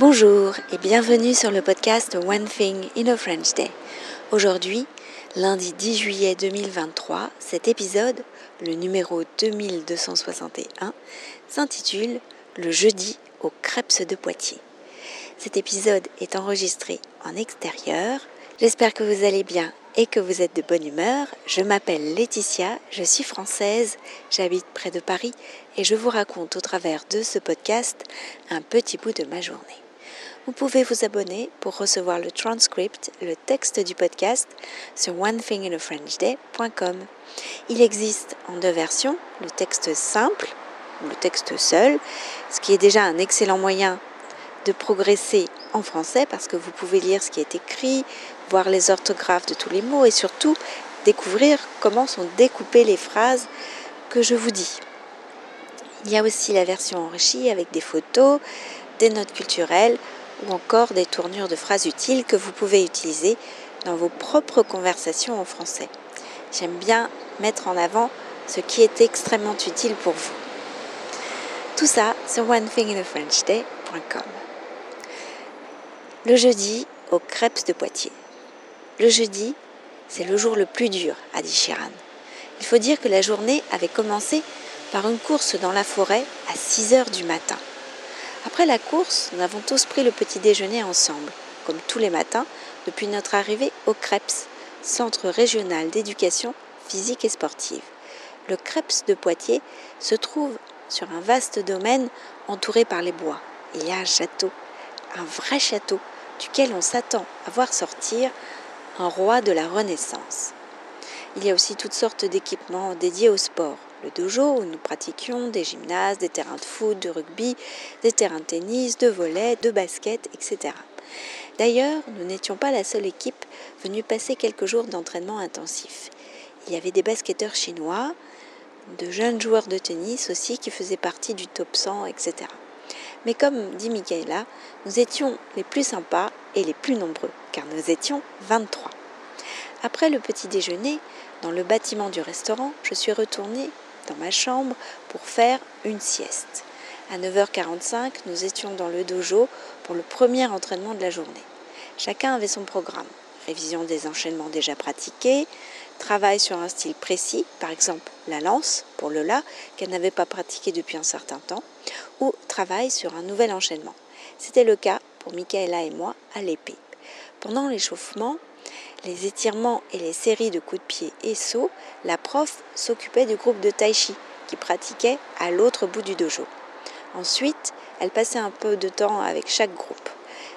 Bonjour et bienvenue sur le podcast One Thing in a French Day. Aujourd'hui, lundi 10 juillet 2023, cet épisode, le numéro 2261, s'intitule Le jeudi aux crêpes de Poitiers. Cet épisode est enregistré en extérieur. J'espère que vous allez bien et que vous êtes de bonne humeur. Je m'appelle Laetitia, je suis française, j'habite près de Paris et je vous raconte au travers de ce podcast un petit bout de ma journée. Vous pouvez vous abonner pour recevoir le transcript, le texte du podcast sur onethinginafrenchday.com. Il existe en deux versions, le texte simple ou le texte seul, ce qui est déjà un excellent moyen de progresser en français parce que vous pouvez lire ce qui est écrit, voir les orthographes de tous les mots et surtout découvrir comment sont découpées les phrases que je vous dis. Il y a aussi la version enrichie avec des photos, des notes culturelles ou encore des tournures de phrases utiles que vous pouvez utiliser dans vos propres conversations en français. J'aime bien mettre en avant ce qui est extrêmement utile pour vous. Tout ça sur onethinginafrenchday.com. Le jeudi aux crêpes de Poitiers. Le jeudi, c'est le jour le plus dur, a dit Chiran. Il faut dire que la journée avait commencé par une course dans la forêt à 6 heures du matin. Après la course, nous avons tous pris le petit déjeuner ensemble, comme tous les matins, depuis notre arrivée au CREPS, Centre régional d'éducation physique et sportive. Le CREPS de Poitiers se trouve sur un vaste domaine entouré par les bois. Il y a un château, un vrai château, duquel on s'attend à voir sortir un roi de la Renaissance. Il y a aussi toutes sortes d'équipements dédiés au sport, le dojo où nous pratiquions des gymnases, des terrains de foot, de rugby, des terrains de tennis, de volley, de basket, etc. D'ailleurs, nous n'étions pas la seule équipe venue passer quelques jours d'entraînement intensif. Il y avait des basketteurs chinois, de jeunes joueurs de tennis aussi qui faisaient partie du top 100, etc. Mais comme dit Michaela, nous étions les plus sympas et les plus nombreux, car nous étions 23. Après le petit déjeuner, dans le bâtiment du restaurant, je suis retournée dans ma chambre pour faire une sieste. À 9h45, nous étions dans le dojo pour le premier entraînement de la journée. Chacun avait son programme. Révision des enchaînements déjà pratiqués, travail sur un style précis, par exemple la lance pour Lola, qu'elle n'avait pas pratiqué depuis un certain temps, ou travail sur un nouvel enchaînement. C'était le cas pour Michaela et moi à l'épée. Pendant l'échauffement, les étirements et les séries de coups de pied et sauts, la prof s'occupait du groupe de tai chi qui pratiquait à l'autre bout du dojo. Ensuite, elle passait un peu de temps avec chaque groupe.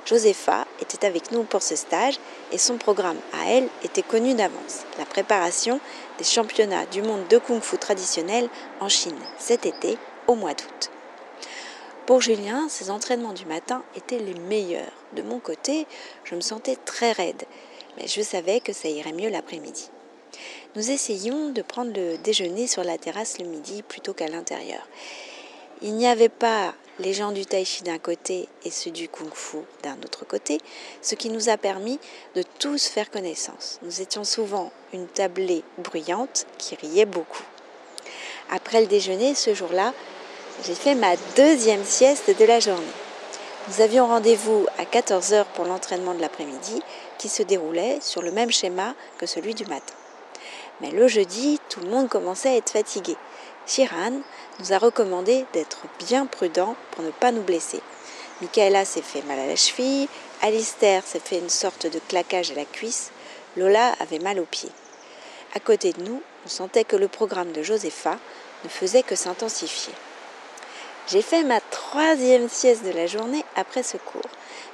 Josepha était avec nous pour ce stage et son programme à elle était connu d'avance, la préparation des championnats du monde de kung-fu traditionnel en Chine cet été au mois d'août. Pour Julien, ses entraînements du matin étaient les meilleurs. De mon côté, je me sentais très raide mais je savais que ça irait mieux l'après-midi. Nous essayions de prendre le déjeuner sur la terrasse le midi plutôt qu'à l'intérieur. Il n'y avait pas les gens du tai chi d'un côté et ceux du kung fu d'un autre côté, ce qui nous a permis de tous faire connaissance. Nous étions souvent une tablée bruyante qui riait beaucoup. Après le déjeuner, ce jour-là, j'ai fait ma deuxième sieste de la journée. Nous avions rendez-vous à 14h pour l'entraînement de l'après-midi qui se déroulait sur le même schéma que celui du matin. Mais le jeudi, tout le monde commençait à être fatigué. Chiran nous a recommandé d'être bien prudent pour ne pas nous blesser. Michaela s'est fait mal à la cheville, Alistair s'est fait une sorte de claquage à la cuisse, Lola avait mal aux pieds. À côté de nous, on sentait que le programme de Josepha ne faisait que s'intensifier. J'ai fait ma troisième sieste de la journée après ce cours.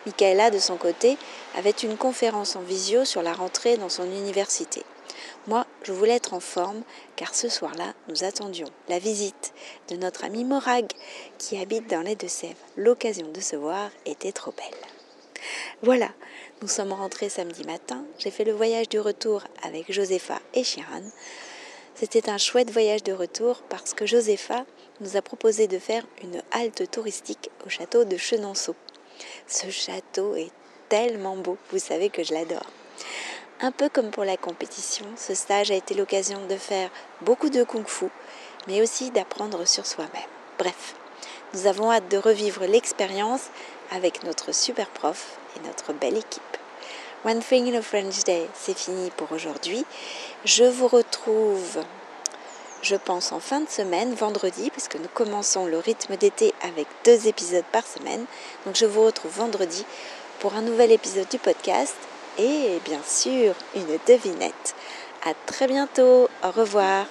Michaela, de son côté, avait une conférence en visio sur la rentrée dans son université. Moi, je voulais être en forme car ce soir-là, nous attendions la visite de notre ami Morag qui habite dans les Deux-Sèvres. L'occasion de se voir était trop belle. Voilà, nous sommes rentrés samedi matin. J'ai fait le voyage du retour avec Josepha et Chiran. C'était un chouette voyage de retour parce que Josepha nous a proposé de faire une halte touristique au château de Chenonceau. Ce château est tellement beau, vous savez que je l'adore. Un peu comme pour la compétition, ce stage a été l'occasion de faire beaucoup de kung-fu, mais aussi d'apprendre sur soi-même. Bref, nous avons hâte de revivre l'expérience avec notre super prof et notre belle équipe. One Thing in a French Day, c'est fini pour aujourd'hui. Je vous retrouve, je pense, en fin de semaine, vendredi, puisque nous commençons le rythme d'été avec deux épisodes par semaine. Donc je vous retrouve vendredi pour un nouvel épisode du podcast et bien sûr une devinette. À très bientôt, au revoir.